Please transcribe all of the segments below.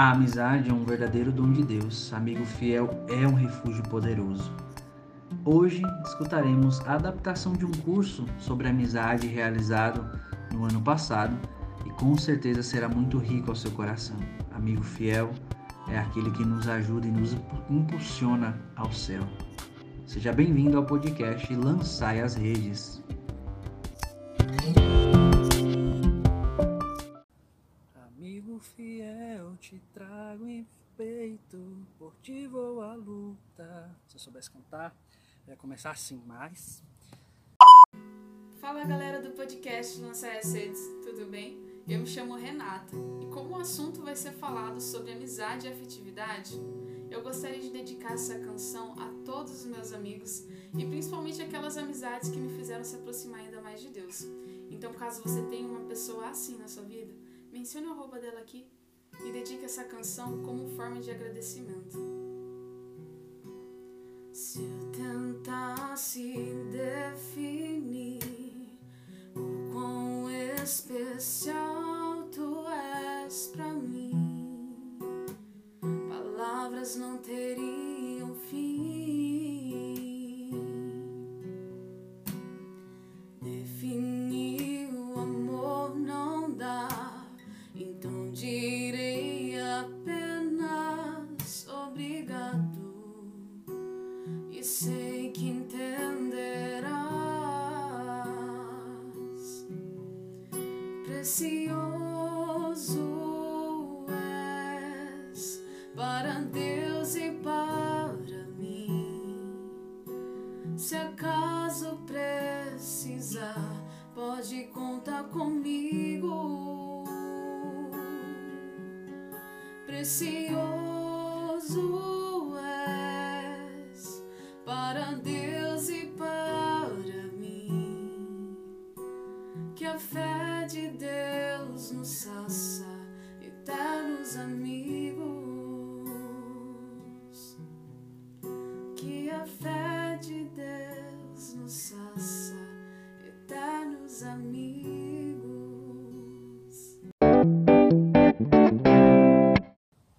A amizade é um verdadeiro dom de Deus. Amigo fiel é um refúgio poderoso. Hoje escutaremos a adaptação de um curso sobre amizade realizado no ano passado e com certeza será muito rico ao seu coração. Amigo fiel é aquele que nos ajuda e nos impulsiona ao céu. Seja bem-vindo ao podcast Lançai as Redes. Fiel, te trago em peito, por ti vou à luta. Se eu soubesse cantar, ia começar assim, mas. Fala galera do podcast Lançar Redes, tudo bem? Eu me chamo Renata e como o assunto vai ser falado sobre amizade e afetividade, eu gostaria de dedicar essa canção a todos os meus amigos e principalmente aquelas amizades que me fizeram se aproximar ainda mais de Deus. Então, caso você tenha uma pessoa assim na sua vida, mencione o arroba dela aqui e dedique essa canção como forma de agradecimento. Se eu tentasse definir o quão especial Precioso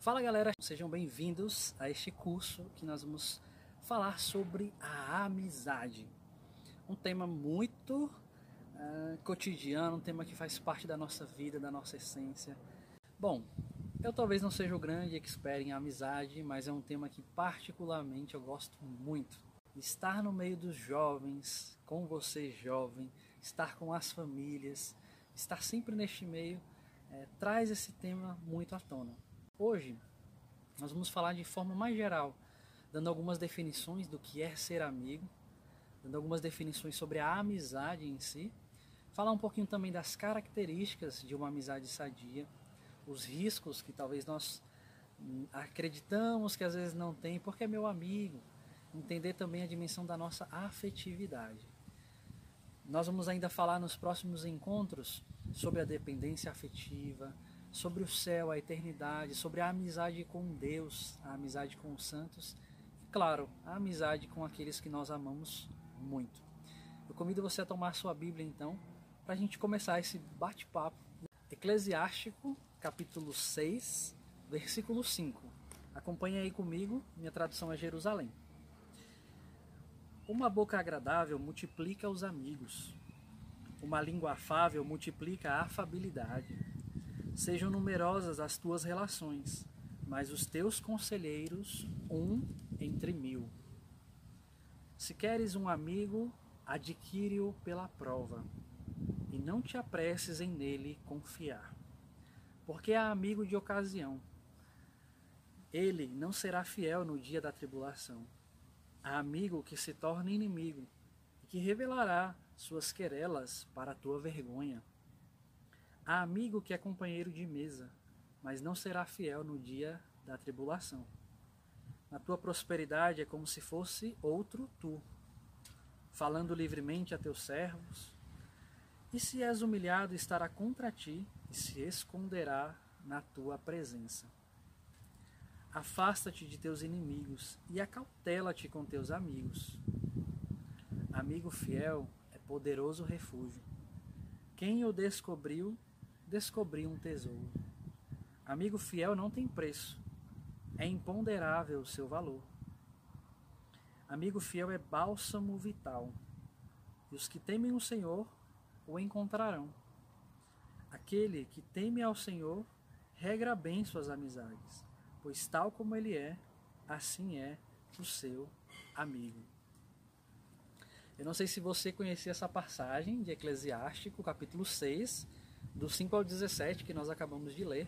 Fala galera, sejam bem-vindos a este curso que nós vamos falar sobre a amizade. Um tema muito ah, cotidiano, um tema que faz parte da nossa vida, da nossa essência. Bom, eu talvez não seja o grande expert em amizade, mas é um tema que particularmente eu gosto muito. Estar no meio dos jovens, com você jovem, estar com as famílias, estar sempre neste meio, eh, traz esse tema muito à tona. Hoje nós vamos falar de forma mais geral, dando algumas definições do que é ser amigo, dando algumas definições sobre a amizade em si, falar um pouquinho também das características de uma amizade sadia, os riscos que talvez nós hum, acreditamos que às vezes não tem, porque é meu amigo, entender também a dimensão da nossa afetividade. Nós vamos ainda falar nos próximos encontros sobre a dependência afetiva, sobre o céu, a eternidade, sobre a amizade com Deus, a amizade com os santos e, claro, a amizade com aqueles que nós amamos muito. Eu convido você a tomar sua Bíblia então, para a gente começar esse bate-papo. Eclesiástico, capítulo 6, versículo 5. Acompanhe aí comigo, minha tradução é Jerusalém. Uma boca agradável multiplica os amigos. Uma língua afável multiplica a afabilidade. Sejam numerosas as tuas relações, mas os teus conselheiros, um entre mil. Se queres um amigo, adquire-o pela prova, e não te apresses em nele confiar, porque é amigo de ocasião. Ele não será fiel no dia da tribulação. Há amigo que se torna inimigo e que revelará suas querelas para a tua vergonha. Há amigo que é companheiro de mesa, mas não será fiel no dia da tribulação. Na tua prosperidade é como se fosse outro tu, falando livremente a teus servos. E se és humilhado, estará contra ti e se esconderá na tua presença. Afasta-te de teus inimigos e acautela-te com teus amigos. Amigo fiel é poderoso refúgio. Quem o descobriu, descobriu um tesouro. Amigo fiel não tem preço, é imponderável o seu valor. Amigo fiel é bálsamo vital, e os que temem o Senhor o encontrarão. Aquele que teme ao Senhor regra bem suas amizades, pois tal como ele é, assim é o seu amigo. Eu não sei se você conhecia essa passagem de Eclesiástico, capítulo 6, do 5 ao 17, que nós acabamos de ler,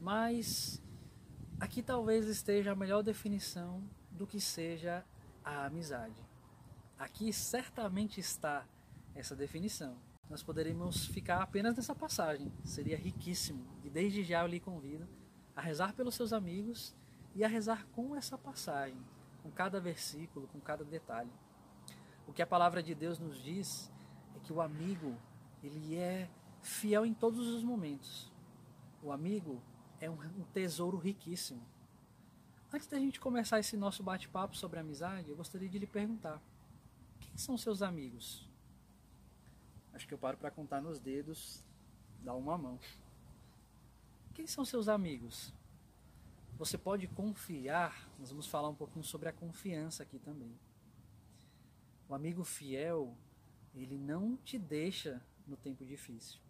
mas aqui talvez esteja a melhor definição do que seja a amizade. Aqui certamente está essa definição. Nós poderíamos ficar apenas nessa passagem, seria riquíssimo. E desde já eu lhe convido a rezar pelos seus amigos e a rezar com essa passagem, com cada versículo, com cada detalhe. O que a palavra de Deus nos diz é que o amigo, ele é fiel em todos os momentos. O amigo é um tesouro riquíssimo. Antes da gente começar esse nosso bate-papo sobre amizade, eu gostaria de lhe perguntar: quem são seus amigos? Acho que eu paro para contar nos dedos, dá uma mão. Quem são seus amigos? Você pode confiar, nós vamos falar um pouquinho sobre a confiança aqui também. O amigo fiel, ele não te deixa no tempo difícil.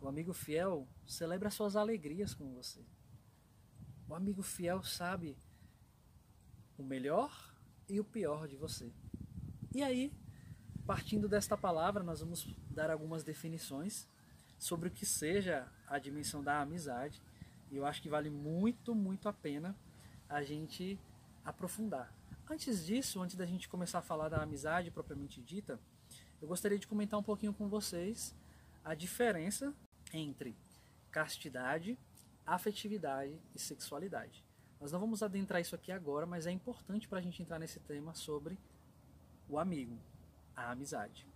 O amigo fiel celebra suas alegrias com você. O amigo fiel sabe o melhor e o pior de você. E aí, partindo desta palavra, nós vamos dar algumas definições sobre o que seja a dimensão da amizade. E eu acho que vale muito, muito a pena a gente aprofundar. Antes disso, antes da gente começar a falar da amizade propriamente dita, eu gostaria de comentar um pouquinho com vocês a diferença entre castidade, afetividade e sexualidade. Nós não vamos adentrar isso aqui agora, mas é importante para a gente entrar nesse tema sobre o amigo, a amizade.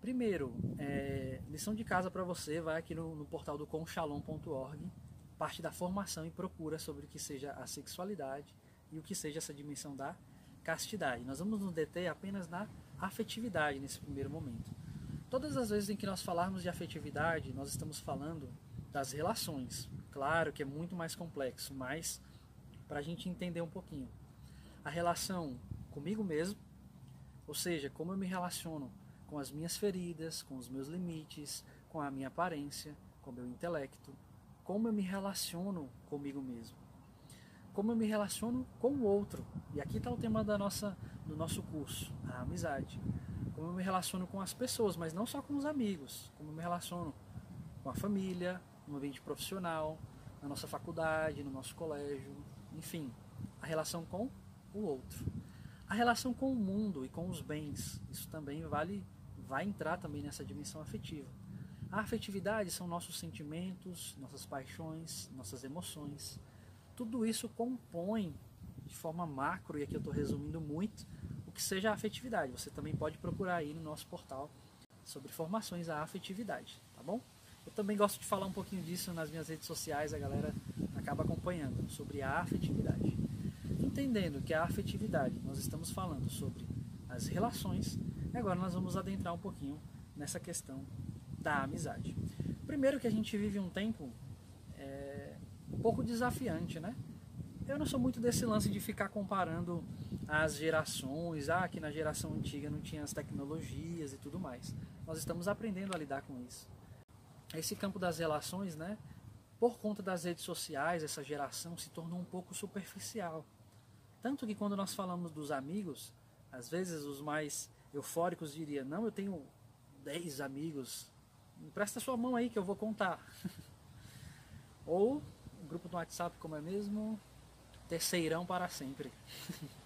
Primeiro, é, lição de casa para você, vai aqui no, no portal do conchalom.org, parte da formação e procura sobre o que seja a sexualidade e o que seja essa dimensão da castidade. Nós vamos nos deter apenas na afetividade nesse primeiro momento. Todas as vezes em que nós falarmos de afetividade, nós estamos falando das relações. Claro que é muito mais complexo, mas para a gente entender um pouquinho. A relação comigo mesmo, ou seja, como eu me relaciono com as minhas feridas, com os meus limites, com a minha aparência, com o meu intelecto, como eu me relaciono comigo mesmo, como eu me relaciono com o outro. E aqui está o tema da nossa, do nosso curso, a amizade como eu me relaciono com as pessoas, mas não só com os amigos, como eu me relaciono com a família, no ambiente profissional, na nossa faculdade, no nosso colégio, enfim, a relação com o outro. A relação com o mundo e com os bens, isso também vale, vai entrar também nessa dimensão afetiva. A afetividade são nossos sentimentos, nossas paixões, nossas emoções. Tudo isso compõe de forma macro, e aqui eu estou resumindo muito, que seja a afetividade. Você também pode procurar aí no nosso portal sobre formações à afetividade, tá bom? Eu também gosto de falar um pouquinho disso nas minhas redes sociais, a galera acaba acompanhando sobre a afetividade. Entendendo que a afetividade, nós estamos falando sobre as relações, agora nós vamos adentrar um pouquinho nessa questão da amizade. Primeiro que a gente vive um tempo é, um pouco desafiante, né? Eu não sou muito desse lance de ficar comparando as gerações, ah, que na geração antiga não tinha as tecnologias e tudo mais. Nós estamos aprendendo a lidar com isso. Esse campo das relações, né, por conta das redes sociais, essa geração se tornou um pouco superficial. Tanto que quando nós falamos dos amigos, às vezes os mais eufóricos diriam: Não, eu tenho 10 amigos, empresta sua mão aí que eu vou contar. Ou grupo no WhatsApp, como é mesmo? Terceirão para sempre.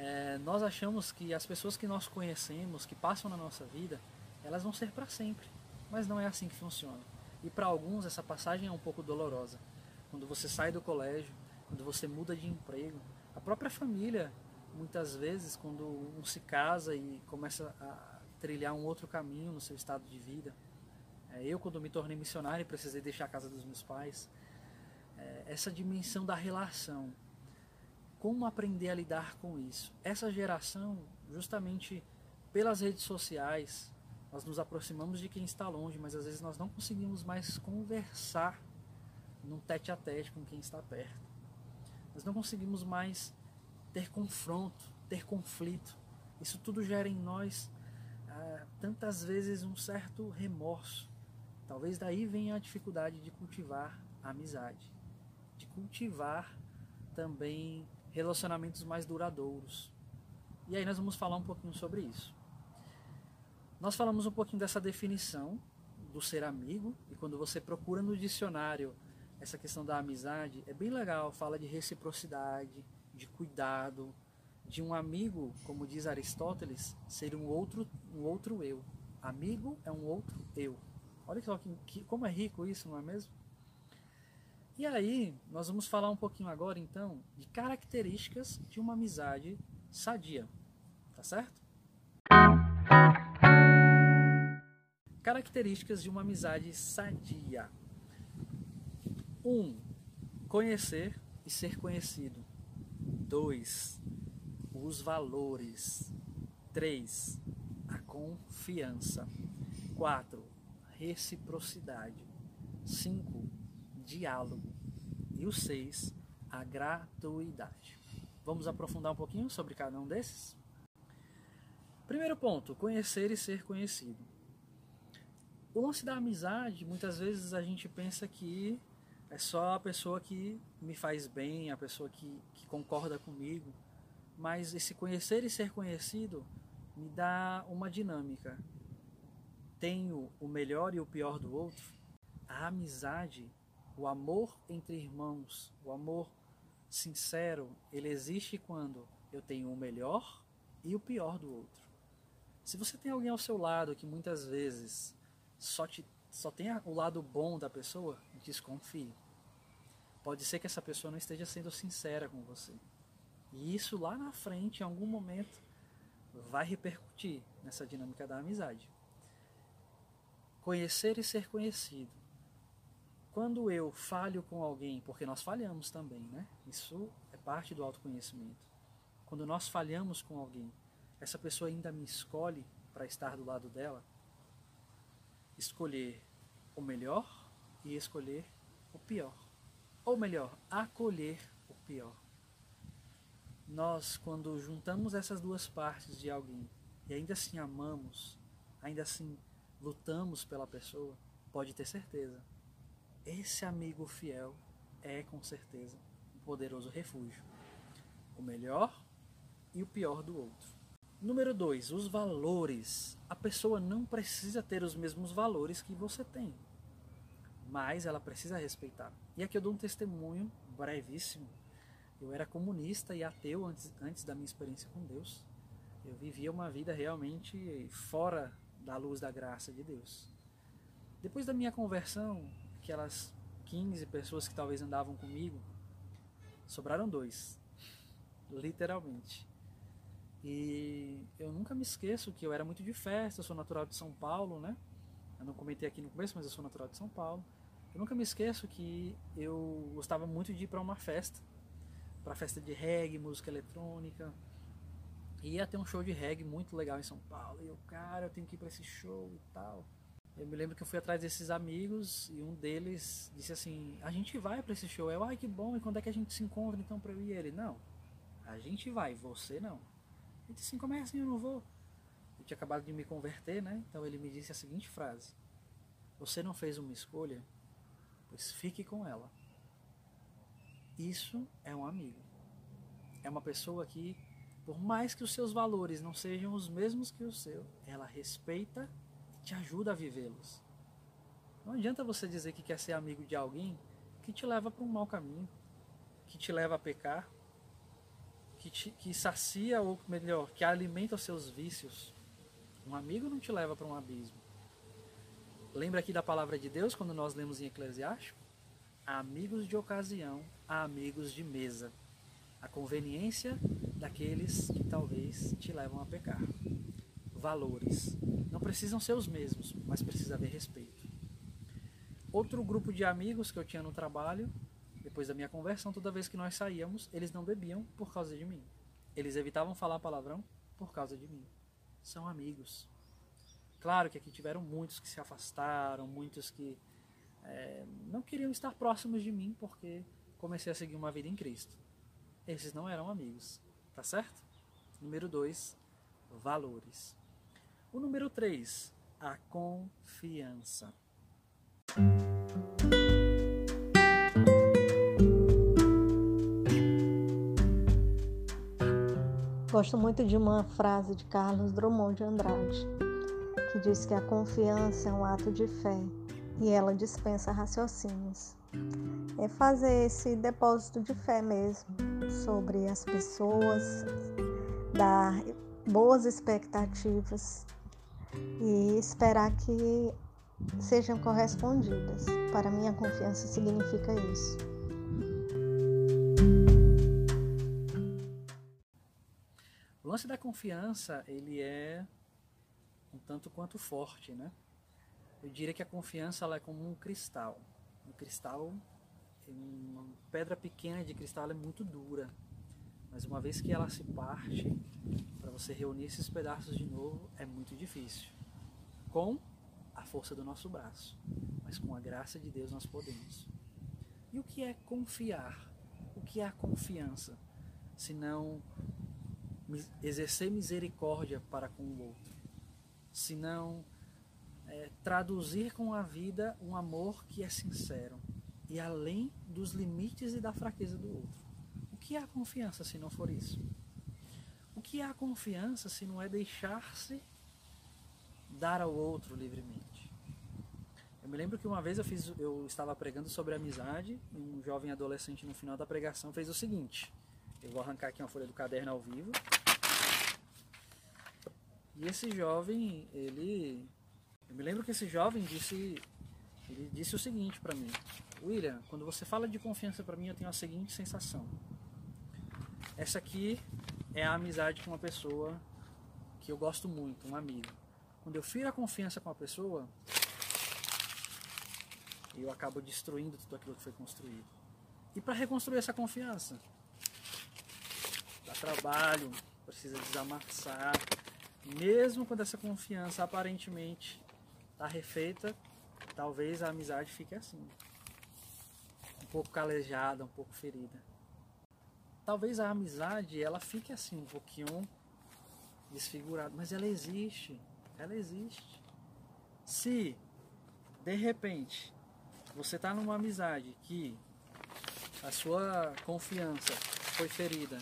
É, nós achamos que as pessoas que nós conhecemos, que passam na nossa vida, elas vão ser para sempre. Mas não é assim que funciona. E para alguns essa passagem é um pouco dolorosa. Quando você sai do colégio, quando você muda de emprego, a própria família, muitas vezes, quando um se casa e começa a trilhar um outro caminho no seu estado de vida. É, eu, quando me tornei missionário, precisei deixar a casa dos meus pais. É, essa dimensão da relação como aprender a lidar com isso? Essa geração, justamente pelas redes sociais, nós nos aproximamos de quem está longe, mas às vezes nós não conseguimos mais conversar num tete a tete com quem está perto. Nós não conseguimos mais ter confronto, ter conflito. Isso tudo gera em nós ah, tantas vezes um certo remorso. Talvez daí venha a dificuldade de cultivar a amizade, de cultivar também relacionamentos mais duradouros. E aí nós vamos falar um pouquinho sobre isso. Nós falamos um pouquinho dessa definição do ser amigo, e quando você procura no dicionário essa questão da amizade, é bem legal, fala de reciprocidade, de cuidado, de um amigo, como diz Aristóteles, ser um outro, um outro eu. Amigo é um outro eu. Olha só que, que, como é rico isso, não é mesmo? E aí, nós vamos falar um pouquinho agora, então, de características de uma amizade sadia. Tá certo? Características de uma amizade sadia. 1. Um, conhecer e ser conhecido. 2. Os valores. 3. A confiança. 4. Reciprocidade. 5. Diálogo. E o 6. A gratuidade. Vamos aprofundar um pouquinho sobre cada um desses? Primeiro ponto: conhecer e ser conhecido. O lance da amizade, muitas vezes a gente pensa que é só a pessoa que me faz bem, a pessoa que, que concorda comigo. Mas esse conhecer e ser conhecido me dá uma dinâmica. Tenho o melhor e o pior do outro. A amizade, o amor entre irmãos, o amor sincero, ele existe quando eu tenho o melhor e o pior do outro. Se você tem alguém ao seu lado que muitas vezes só, te, só tem o lado bom da pessoa, desconfie. Pode ser que essa pessoa não esteja sendo sincera com você. E isso lá na frente, em algum momento, vai repercutir nessa dinâmica da amizade. Conhecer e ser conhecido. Quando eu falho com alguém, porque nós falhamos também, né? Isso é parte do autoconhecimento. Quando nós falhamos com alguém, essa pessoa ainda me escolhe para estar do lado dela, escolher o melhor e escolher o pior. Ou melhor, acolher o pior. Nós, quando juntamos essas duas partes de alguém e ainda assim amamos, ainda assim lutamos pela pessoa, pode ter certeza. Esse amigo fiel é com certeza um poderoso refúgio. O melhor e o pior do outro. Número 2, os valores. A pessoa não precisa ter os mesmos valores que você tem, mas ela precisa respeitar. E aqui eu dou um testemunho brevíssimo. Eu era comunista e ateu antes, antes da minha experiência com Deus. Eu vivia uma vida realmente fora da luz da graça de Deus. Depois da minha conversão, aquelas 15 pessoas que talvez andavam comigo, sobraram dois, literalmente. E eu nunca me esqueço que eu era muito de festa, eu sou natural de São Paulo, né? Eu não comentei aqui no começo, mas eu sou natural de São Paulo. Eu nunca me esqueço que eu gostava muito de ir para uma festa, para festa de reggae, música eletrônica. E ia ter um show de reggae muito legal em São Paulo. E eu, cara, eu tenho que ir para esse show e tal. Eu me lembro que eu fui atrás desses amigos e um deles disse assim: A gente vai para esse show. Eu, ai que bom, e quando é que a gente se encontra então para eu ir? Ele, não, a gente vai, você não. Ele disse assim, como é assim eu não vou? Eu tinha acabado de me converter, né? Então ele me disse a seguinte frase: Você não fez uma escolha, pois fique com ela. Isso é um amigo. É uma pessoa que, por mais que os seus valores não sejam os mesmos que o seu, ela respeita te ajuda a vivê-los. Não adianta você dizer que quer ser amigo de alguém que te leva para um mau caminho, que te leva a pecar, que, te, que sacia, ou melhor, que alimenta os seus vícios. Um amigo não te leva para um abismo. Lembra aqui da palavra de Deus quando nós lemos em Eclesiástico? Amigos de ocasião, amigos de mesa. A conveniência daqueles que talvez te levam a pecar. Valores. Precisam ser os mesmos, mas precisa haver respeito. Outro grupo de amigos que eu tinha no trabalho depois da minha conversão, toda vez que nós saíamos, eles não bebiam por causa de mim. Eles evitavam falar palavrão por causa de mim. São amigos. Claro que aqui tiveram muitos que se afastaram, muitos que é, não queriam estar próximos de mim porque comecei a seguir uma vida em Cristo. Esses não eram amigos, tá certo? Número 2, valores. O número 3, a confiança. Gosto muito de uma frase de Carlos Drummond de Andrade, que diz que a confiança é um ato de fé e ela dispensa raciocínios. É fazer esse depósito de fé mesmo sobre as pessoas, dar boas expectativas e esperar que sejam correspondidas. Para mim, a confiança significa isso. O lance da confiança, ele é um tanto quanto forte, né? Eu diria que a confiança ela é como um cristal. Um cristal, uma pedra pequena de cristal é muito dura, mas uma vez que ela se parte, para você reunir esses pedaços de novo é muito difícil. Com a força do nosso braço, mas com a graça de Deus nós podemos. E o que é confiar? O que é a confiança? Se não exercer misericórdia para com o outro, se não é, traduzir com a vida um amor que é sincero e além dos limites e da fraqueza do outro. Que é a confiança se não for isso? O que é a confiança se não é deixar-se dar ao outro livremente? Eu me lembro que uma vez eu, fiz, eu estava pregando sobre amizade e um jovem adolescente no final da pregação fez o seguinte. Eu vou arrancar aqui uma folha do caderno ao vivo. E esse jovem, ele. Eu me lembro que esse jovem disse. Ele disse o seguinte para mim: William, quando você fala de confiança para mim, eu tenho a seguinte sensação. Essa aqui é a amizade com uma pessoa que eu gosto muito, um amigo. Quando eu firo a confiança com a pessoa, eu acabo destruindo tudo aquilo que foi construído. E para reconstruir essa confiança, dá trabalho, precisa desamassar. Mesmo quando essa confiança aparentemente está refeita, talvez a amizade fique assim. Um pouco calejada, um pouco ferida. Talvez a amizade ela fique assim, um pouquinho desfigurada, mas ela existe. Ela existe. Se de repente você está numa amizade que a sua confiança foi ferida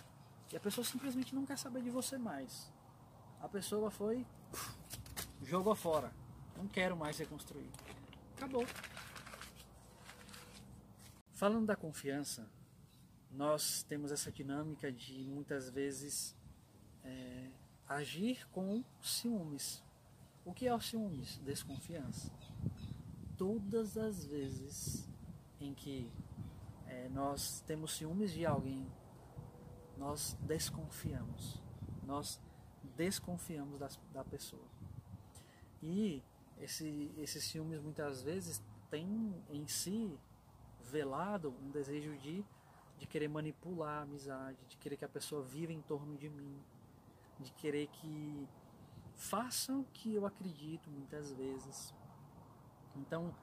e a pessoa simplesmente não quer saber de você mais. A pessoa foi, jogou fora. Não quero mais reconstruir. Acabou. Falando da confiança, nós temos essa dinâmica de muitas vezes é, agir com ciúmes. O que é o ciúmes? Desconfiança. Todas as vezes em que é, nós temos ciúmes de alguém, nós desconfiamos. Nós desconfiamos das, da pessoa. E esse, esses ciúmes muitas vezes tem em si velado um desejo de, de querer manipular a amizade, de querer que a pessoa viva em torno de mim, de querer que façam o que eu acredito muitas vezes. Então,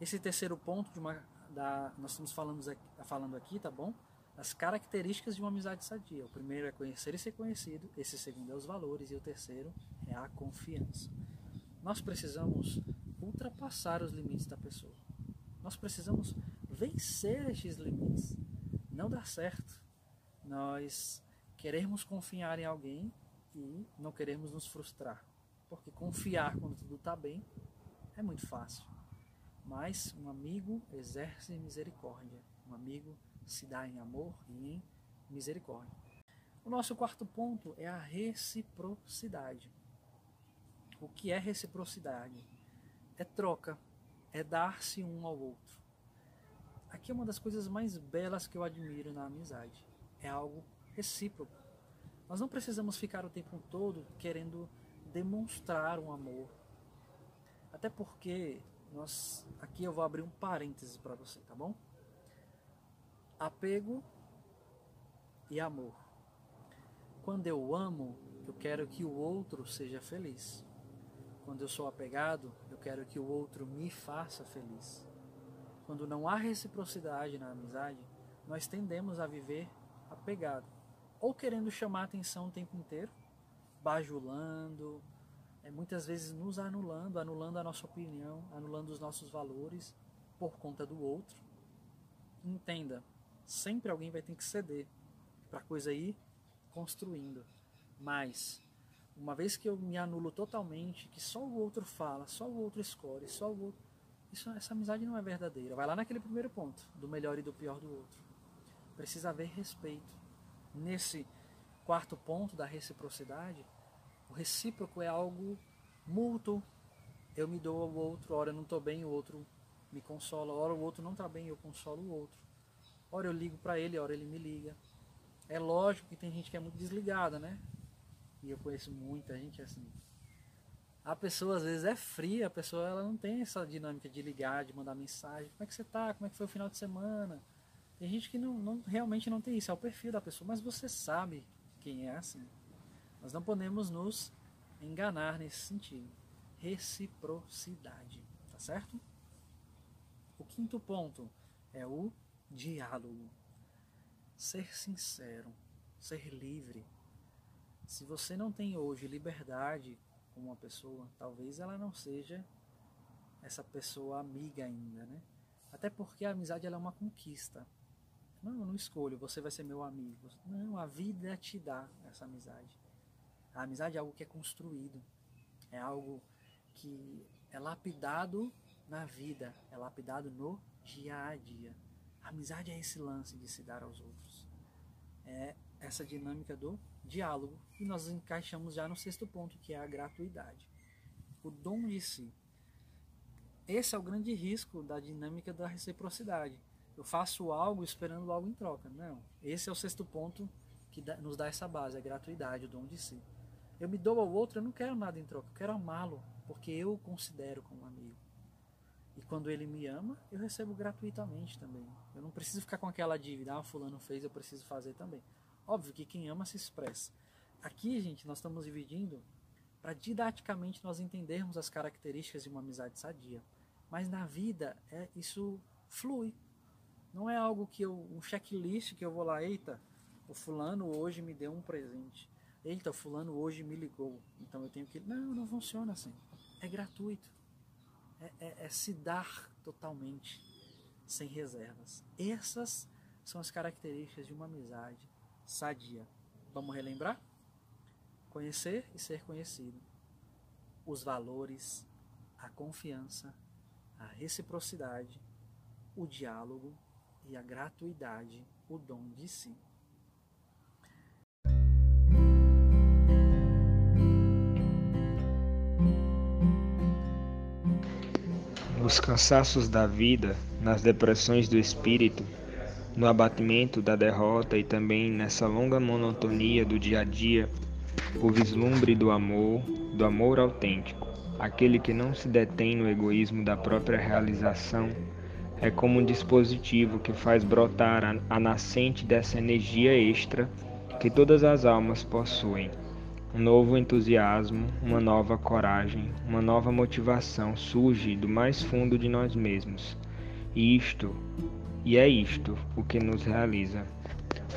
esse terceiro ponto de uma, da, nós estamos falando aqui, falando aqui, tá bom? As características de uma amizade sadia. O primeiro é conhecer e ser conhecido, esse segundo é os valores e o terceiro é a confiança. Nós precisamos ultrapassar os limites da pessoa. Nós precisamos vencer estes limites. Não dá certo nós queremos confiar em alguém e não queremos nos frustrar. Porque confiar quando tudo está bem é muito fácil. Mas um amigo exerce misericórdia. Um amigo se dá em amor e em misericórdia. O nosso quarto ponto é a reciprocidade. O que é reciprocidade? É troca, é dar-se um ao outro. Aqui é uma das coisas mais belas que eu admiro na amizade. É algo recíproco. Nós não precisamos ficar o tempo todo querendo demonstrar um amor. Até porque nós aqui eu vou abrir um parênteses para você, tá bom? apego e amor. Quando eu amo, eu quero que o outro seja feliz. Quando eu sou apegado, eu quero que o outro me faça feliz. Quando não há reciprocidade na amizade, nós tendemos a viver apegado, ou querendo chamar atenção o tempo inteiro, bajulando, é, muitas vezes nos anulando, anulando a nossa opinião, anulando os nossos valores por conta do outro. Entenda, sempre alguém vai ter que ceder para a coisa ir construindo. Mas, uma vez que eu me anulo totalmente, que só o outro fala, só o outro escolhe, só o outro. Isso, essa amizade não é verdadeira. Vai lá naquele primeiro ponto, do melhor e do pior do outro. Precisa haver respeito. Nesse quarto ponto da reciprocidade, o recíproco é algo mútuo. Eu me dou ao outro, ora eu não estou bem, o outro me consola, ora o outro não está bem, eu consolo o outro. Ora eu ligo para ele, ora ele me liga. É lógico que tem gente que é muito desligada, né? E eu conheço muita gente assim. A pessoa às vezes é fria, a pessoa ela não tem essa dinâmica de ligar, de mandar mensagem. Como é que você tá? Como é que foi o final de semana? Tem gente que não, não realmente não tem isso, é o perfil da pessoa, mas você sabe quem é assim. Nós não podemos nos enganar nesse sentido. Reciprocidade, tá certo? O quinto ponto é o diálogo. Ser sincero, ser livre. Se você não tem hoje liberdade com uma pessoa, talvez ela não seja essa pessoa amiga ainda, né? Até porque a amizade ela é uma conquista. Não, eu não escolho, você vai ser meu amigo. Não, a vida te dá essa amizade. A amizade é algo que é construído, é algo que é lapidado na vida, é lapidado no dia a dia. A amizade é esse lance de se dar aos outros. É essa dinâmica do diálogo. E nós encaixamos já no sexto ponto, que é a gratuidade. O dom de si. Esse é o grande risco da dinâmica da reciprocidade. Eu faço algo esperando algo em troca. Não. Esse é o sexto ponto que nos dá essa base, a gratuidade, o dom de si. Eu me dou ao outro, eu não quero nada em troca, eu quero amá-lo, porque eu o considero como amigo. E quando ele me ama, eu recebo gratuitamente também. Eu não preciso ficar com aquela dívida, ah, fulano fez, eu preciso fazer também. Óbvio que quem ama se expressa. Aqui, gente, nós estamos dividindo para didaticamente nós entendermos as características de uma amizade sadia. Mas na vida, é isso flui. Não é algo que eu, um checklist que eu vou lá, eita, o fulano hoje me deu um presente. Eita, fulano hoje me ligou, então eu tenho que. Não, não funciona assim. É gratuito. É, é, é se dar totalmente, sem reservas. Essas são as características de uma amizade sadia. Vamos relembrar? Conhecer e ser conhecido. Os valores, a confiança, a reciprocidade, o diálogo e a gratuidade, o dom de si. Nos cansaços da vida, nas depressões do espírito, no abatimento da derrota e também nessa longa monotonia do dia a dia, o vislumbre do amor, do amor autêntico, aquele que não se detém no egoísmo da própria realização, é como um dispositivo que faz brotar a, a nascente dessa energia extra que todas as almas possuem um novo entusiasmo, uma nova coragem, uma nova motivação surge do mais fundo de nós mesmos. E isto, e é isto o que nos realiza.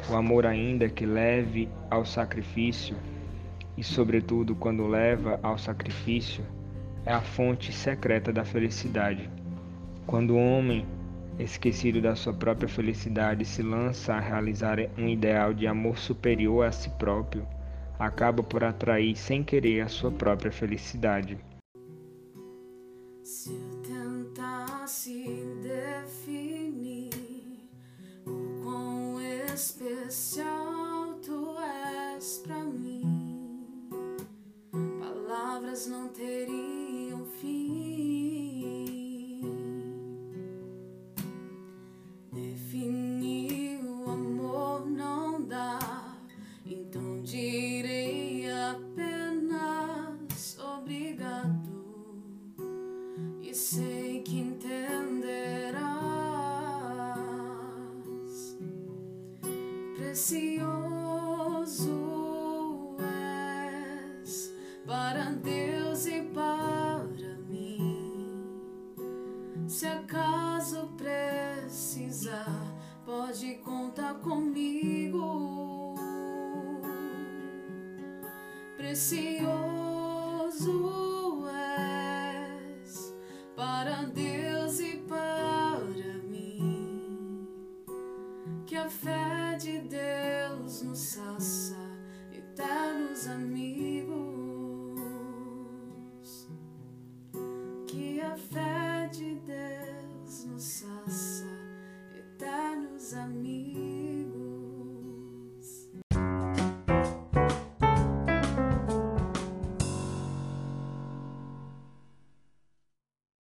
O amor ainda que leve ao sacrifício, e sobretudo quando leva ao sacrifício, é a fonte secreta da felicidade. Quando o homem, esquecido da sua própria felicidade, se lança a realizar um ideal de amor superior a si próprio, acaba por atrair sem querer a sua própria felicidade. Se eu tentasse Precioso